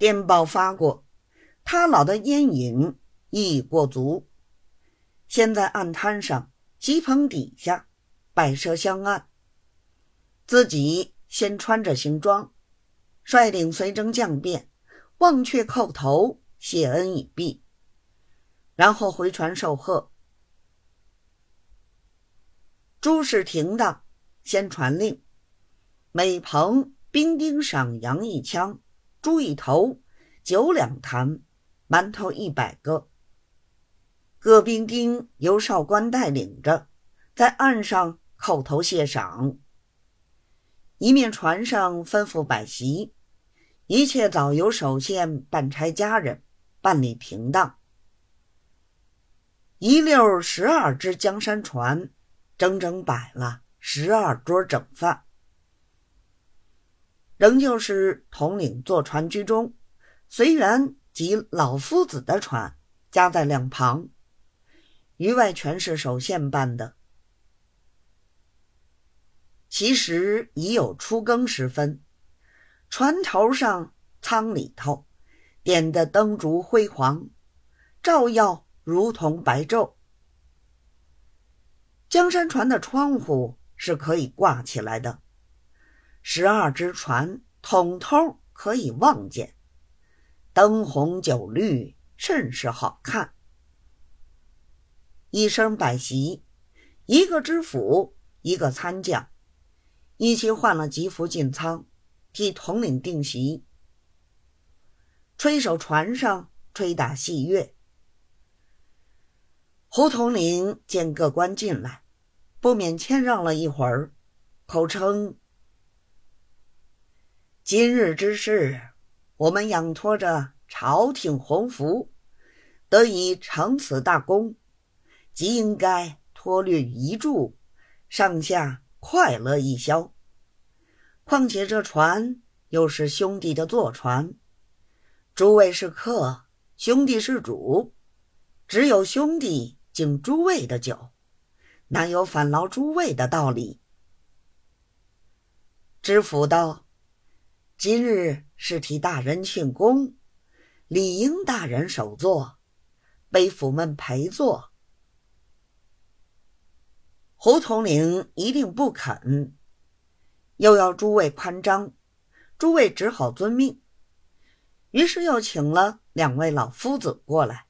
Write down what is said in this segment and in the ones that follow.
电报发过，他老的烟瘾已过足，先在岸滩上鸡棚底下摆设香案，自己先穿着行装，率领随征将便忘却叩头谢恩已毕，然后回船受贺。朱世廷的先传令，每棚兵丁赏羊一枪，猪一头，酒两坛，馒头一百个。各兵丁由少官带领着，在岸上叩头谢赏。一面船上吩咐摆席，一切早由守县办差家人办理停当。一溜十二只江山船。整整摆了十二桌整饭，仍旧是统领坐船居中，随员及老夫子的船夹在两旁，余外全是守县办的。其实已有初更时分，船头上舱里头点的灯烛辉煌，照耀如同白昼。江山船的窗户是可以挂起来的，十二只船统统可以望见，灯红酒绿，甚是好看。一声摆席，一个知府，一个参将，一起换了吉服进舱，替统领定席。吹手船上吹打戏乐。胡统领见各官进来，不免谦让了一会儿，口称：“今日之事，我们仰托着朝廷洪福，得以成此大功，即应该托略一助，上下快乐一宵。况且这船又是兄弟的坐船，诸位是客，兄弟是主，只有兄弟。”敬诸位的酒，哪有反劳诸位的道理？知府道：“今日是替大人庆功，理应大人首座，卑府们陪坐。”胡统领一定不肯，又要诸位宽张，诸位只好遵命。于是又请了两位老夫子过来。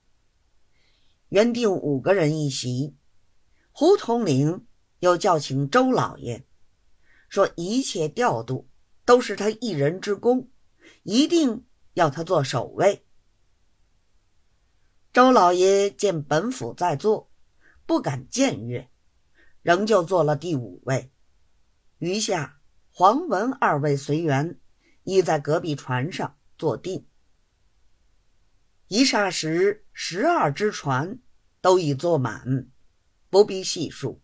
原定五个人一席，胡统领又叫请周老爷，说一切调度都是他一人之功，一定要他做首位。周老爷见本府在座，不敢僭越，仍旧做了第五位。余下黄文二位随员亦在隔壁船上坐定。一霎时，十二只船都已坐满，不必细数。